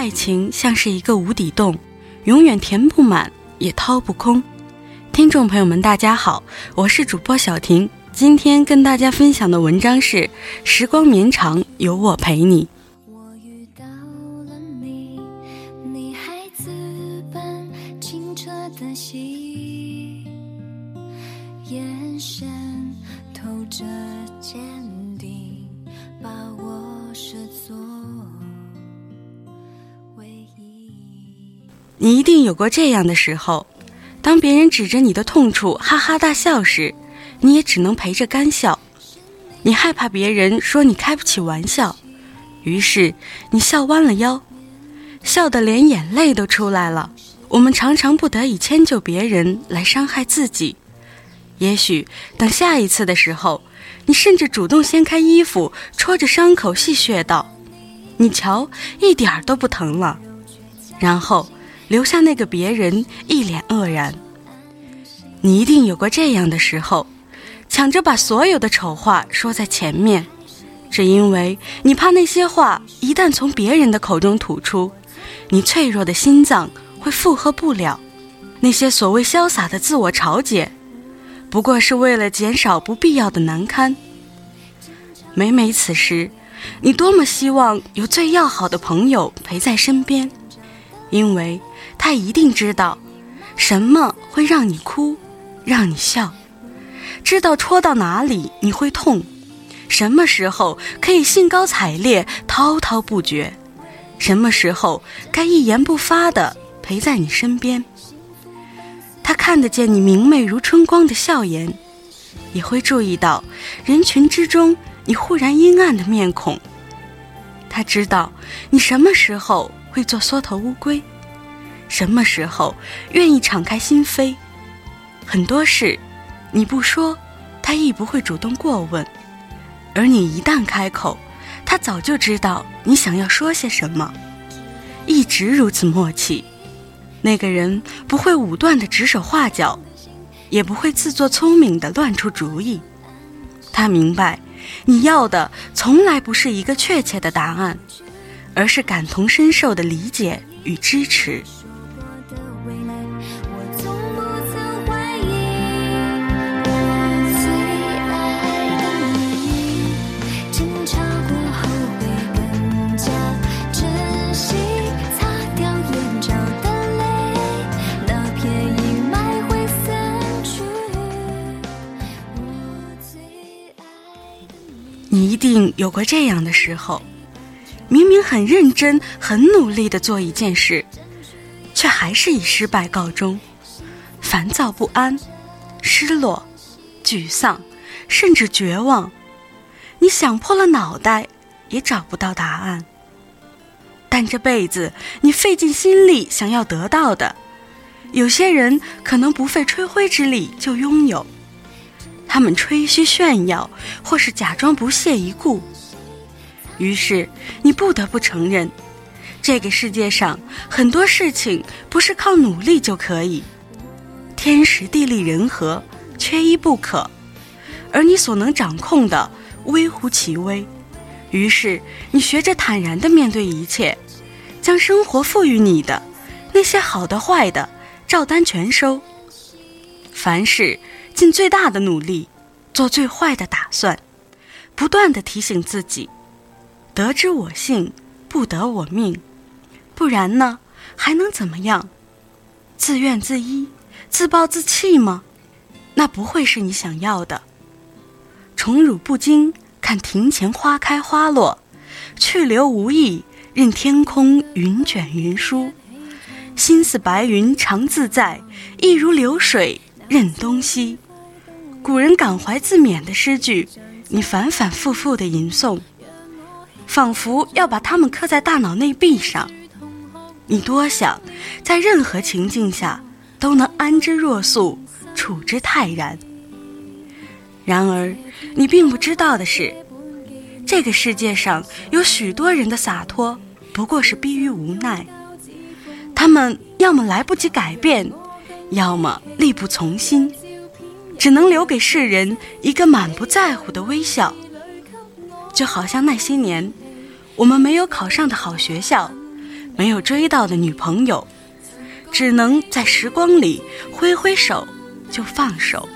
爱情像是一个无底洞，永远填不满，也掏不空。听众朋友们，大家好，我是主播小婷，今天跟大家分享的文章是《时光绵长，有我陪你》。眼神透着坚你一定有过这样的时候，当别人指着你的痛处哈哈大笑时，你也只能陪着干笑。你害怕别人说你开不起玩笑，于是你笑弯了腰，笑得连眼泪都出来了。我们常常不得已迁就别人来伤害自己。也许等下一次的时候，你甚至主动掀开衣服，戳着伤口戏谑道：“你瞧，一点儿都不疼了。”然后。留下那个别人一脸愕然。你一定有过这样的时候，抢着把所有的丑话说在前面，只因为你怕那些话一旦从别人的口中吐出，你脆弱的心脏会负荷不了。那些所谓潇洒的自我嘲解，不过是为了减少不必要的难堪。每每此时，你多么希望有最要好的朋友陪在身边，因为。他一定知道，什么会让你哭，让你笑，知道戳到哪里你会痛，什么时候可以兴高采烈、滔滔不绝，什么时候该一言不发的陪在你身边。他看得见你明媚如春光的笑颜，也会注意到人群之中你忽然阴暗的面孔。他知道你什么时候会做缩头乌龟。什么时候愿意敞开心扉？很多事，你不说，他亦不会主动过问；而你一旦开口，他早就知道你想要说些什么。一直如此默契，那个人不会武断的指手画脚，也不会自作聪明的乱出主意。他明白，你要的从来不是一个确切的答案，而是感同身受的理解与支持。你一定有过这样的时候，明明很认真、很努力的做一件事，却还是以失败告终，烦躁不安、失落、沮丧，甚至绝望。你想破了脑袋，也找不到答案。但这辈子你费尽心力想要得到的，有些人可能不费吹灰之力就拥有。他们吹嘘炫耀，或是假装不屑一顾，于是你不得不承认，这个世界上很多事情不是靠努力就可以，天时地利人和缺一不可，而你所能掌控的微乎其微。于是你学着坦然地面对一切，将生活赋予你的那些好的坏的照单全收，凡事。尽最大的努力，做最坏的打算，不断的提醒自己：得之我幸，不得我命。不然呢，还能怎么样？自怨自艾、自暴自弃吗？那不会是你想要的。宠辱不惊，看庭前花开花落；去留无意，任天空云卷云舒。心似白云常自在，意如流水任东西。古人感怀自勉的诗句，你反反复复的吟诵，仿佛要把它们刻在大脑内壁上。你多想在任何情境下都能安之若素，处之泰然。然而，你并不知道的是，这个世界上有许多人的洒脱不过是逼于无奈。他们要么来不及改变，要么力不从心。只能留给世人一个满不在乎的微笑，就好像那些年，我们没有考上的好学校，没有追到的女朋友，只能在时光里挥挥手就放手。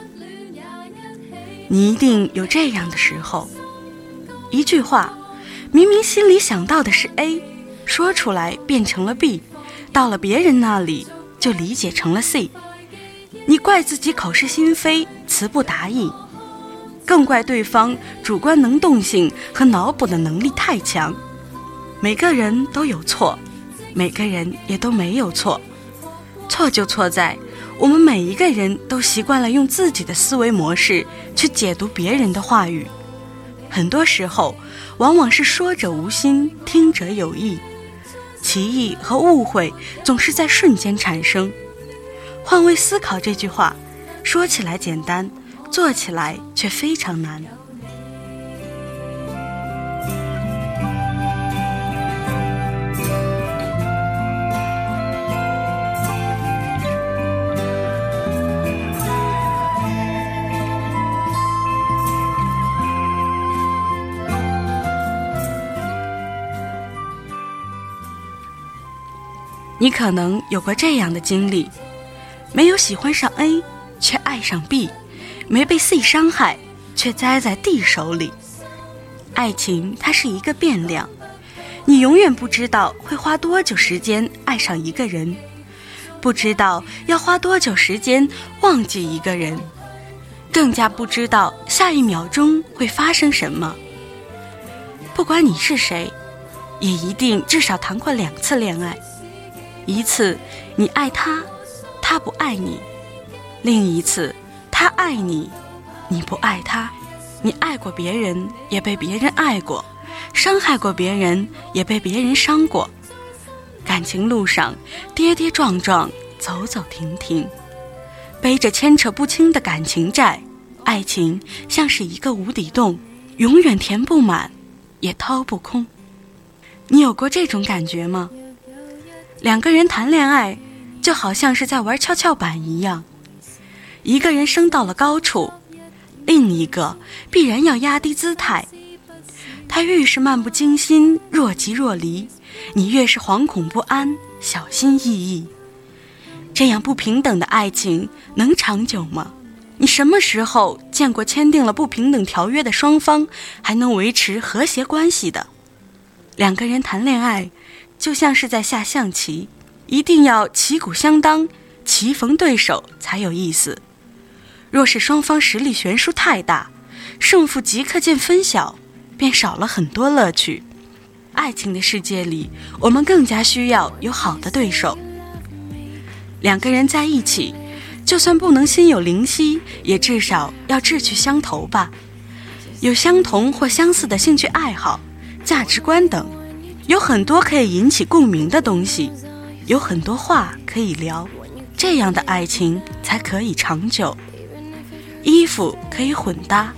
你一定有这样的时候，一句话，明明心里想到的是 A，说出来变成了 B，到了别人那里就理解成了 C。你怪自己口是心非、词不达意，更怪对方主观能动性和脑补的能力太强。每个人都有错，每个人也都没有错，错就错在。我们每一个人都习惯了用自己的思维模式去解读别人的话语，很多时候往往是说者无心，听者有意，歧义和误会总是在瞬间产生。换位思考这句话，说起来简单，做起来却非常难。你可能有过这样的经历：没有喜欢上 A，却爱上 B；没被 C 伤害，却栽在 D 手里。爱情它是一个变量，你永远不知道会花多久时间爱上一个人，不知道要花多久时间忘记一个人，更加不知道下一秒钟会发生什么。不管你是谁，也一定至少谈过两次恋爱。一次，你爱他，他不爱你；另一次，他爱你，你不爱他。你爱过别人，也被别人爱过；伤害过别人，也被别人伤过。感情路上跌跌撞撞，走走停停，背着牵扯不清的感情债。爱情像是一个无底洞，永远填不满，也掏不空。你有过这种感觉吗？两个人谈恋爱，就好像是在玩跷跷板一样，一个人升到了高处，另一个必然要压低姿态。他越是漫不经心、若即若离，你越是惶恐不安、小心翼翼。这样不平等的爱情能长久吗？你什么时候见过签订了不平等条约的双方还能维持和谐关系的？两个人谈恋爱。就像是在下象棋，一定要旗鼓相当、棋逢对手才有意思。若是双方实力悬殊太大，胜负即刻见分晓，便少了很多乐趣。爱情的世界里，我们更加需要有好的对手。两个人在一起，就算不能心有灵犀，也至少要志趣相投吧，有相同或相似的兴趣爱好、价值观等。有很多可以引起共鸣的东西，有很多话可以聊，这样的爱情才可以长久。衣服可以混搭，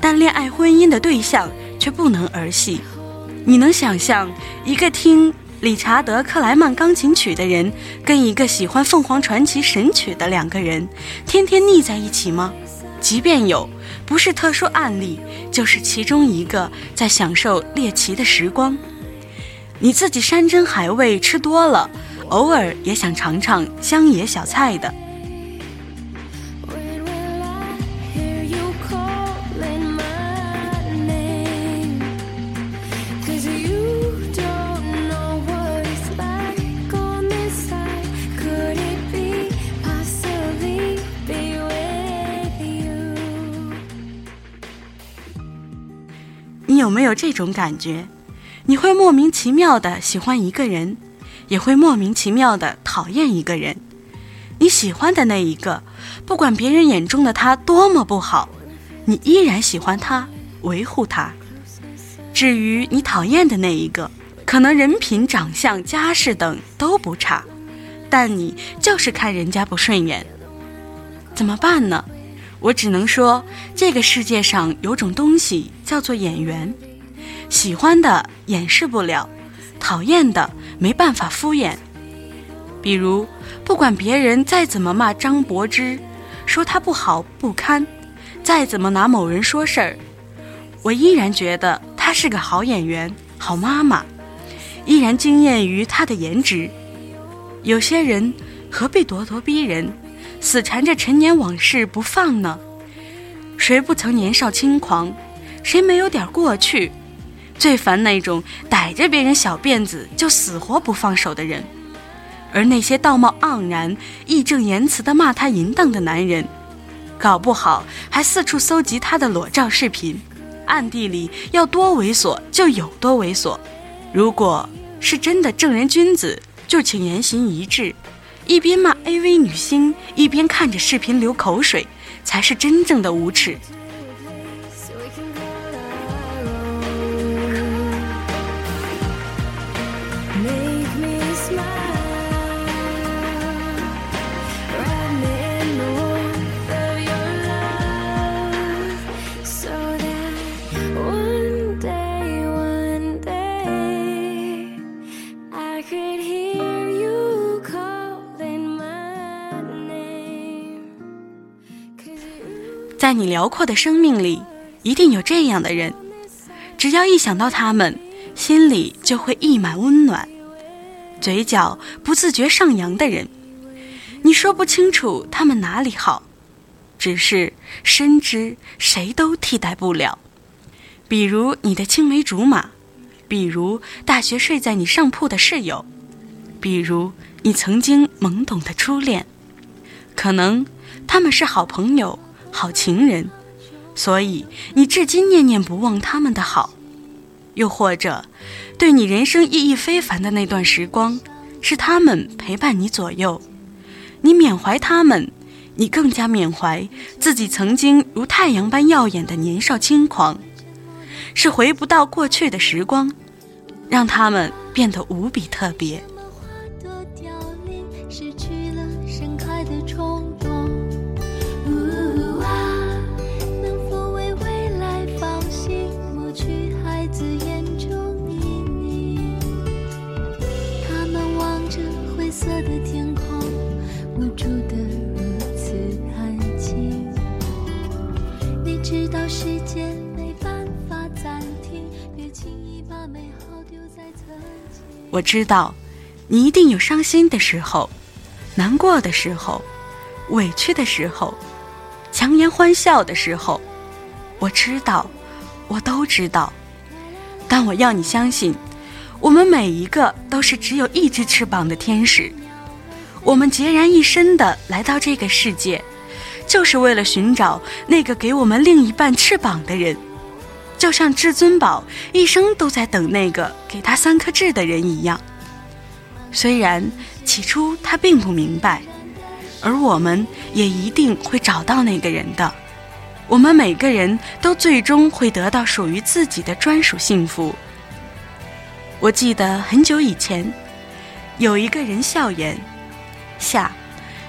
但恋爱婚姻的对象却不能儿戏。你能想象一个听理查德克莱曼钢琴曲的人，跟一个喜欢凤凰传奇神曲的两个人，天天腻在一起吗？即便有，不是特殊案例，就是其中一个在享受猎奇的时光。你自己山珍海味吃多了，偶尔也想尝尝乡野小菜的。你有没有这种感觉？你会莫名其妙的喜欢一个人，也会莫名其妙的讨厌一个人。你喜欢的那一个，不管别人眼中的他多么不好，你依然喜欢他，维护他。至于你讨厌的那一个，可能人品、长相、家世等都不差，但你就是看人家不顺眼。怎么办呢？我只能说，这个世界上有种东西叫做眼缘。喜欢的掩饰不了，讨厌的没办法敷衍。比如，不管别人再怎么骂张柏芝，说她不好不堪，再怎么拿某人说事儿，我依然觉得她是个好演员、好妈妈。依然惊艳于她的颜值。有些人何必咄咄逼人，死缠着陈年往事不放呢？谁不曾年少轻狂？谁没有点过去？最烦那种逮着别人小辫子就死活不放手的人。而那些道貌岸然、义正言辞地骂他淫荡的男人，搞不好还四处搜集他的裸照视频，暗地里要多猥琐就有多猥琐。如果是真的正人君子，就请言行一致，一边骂 AV 女星，一边看着视频流口水，才是真正的无耻。在你辽阔的生命里，一定有这样的人，只要一想到他们，心里就会溢满温暖，嘴角不自觉上扬的人。你说不清楚他们哪里好，只是深知谁都替代不了。比如你的青梅竹马，比如大学睡在你上铺的室友，比如你曾经懵懂的初恋，可能他们是好朋友。好情人，所以你至今念念不忘他们的好；又或者，对你人生意义非凡的那段时光，是他们陪伴你左右。你缅怀他们，你更加缅怀自己曾经如太阳般耀眼的年少轻狂。是回不到过去的时光，让他们变得无比特别。我知道，你一定有伤心的时候，难过的时候，委屈的时候，强颜欢笑的时候。我知道，我都知道。但我要你相信，我们每一个都是只有一只翅膀的天使。我们孑然一身的来到这个世界，就是为了寻找那个给我们另一半翅膀的人。就像至尊宝一生都在等那个给他三颗痣的人一样，虽然起初他并不明白，而我们也一定会找到那个人的。我们每个人都最终会得到属于自己的专属幸福。我记得很久以前，有一个人笑言：“夏，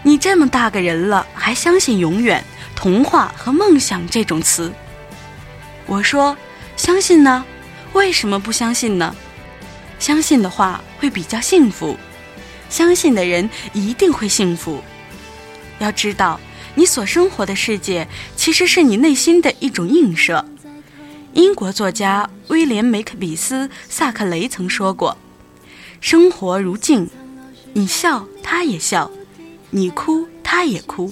你这么大个人了，还相信永远、童话和梦想这种词？”我说。相信呢？为什么不相信呢？相信的话会比较幸福，相信的人一定会幸福。要知道，你所生活的世界其实是你内心的一种映射。英国作家威廉·梅克比斯·萨克雷曾说过：“生活如镜，你笑他也笑，你哭他也哭。”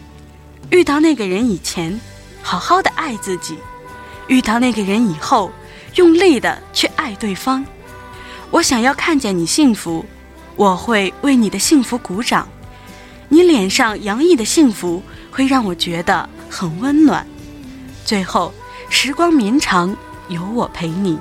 遇到那个人以前，好好的爱自己；遇到那个人以后，用力的去爱对方。我想要看见你幸福，我会为你的幸福鼓掌。你脸上洋溢的幸福，会让我觉得很温暖。最后，时光绵长，有我陪你。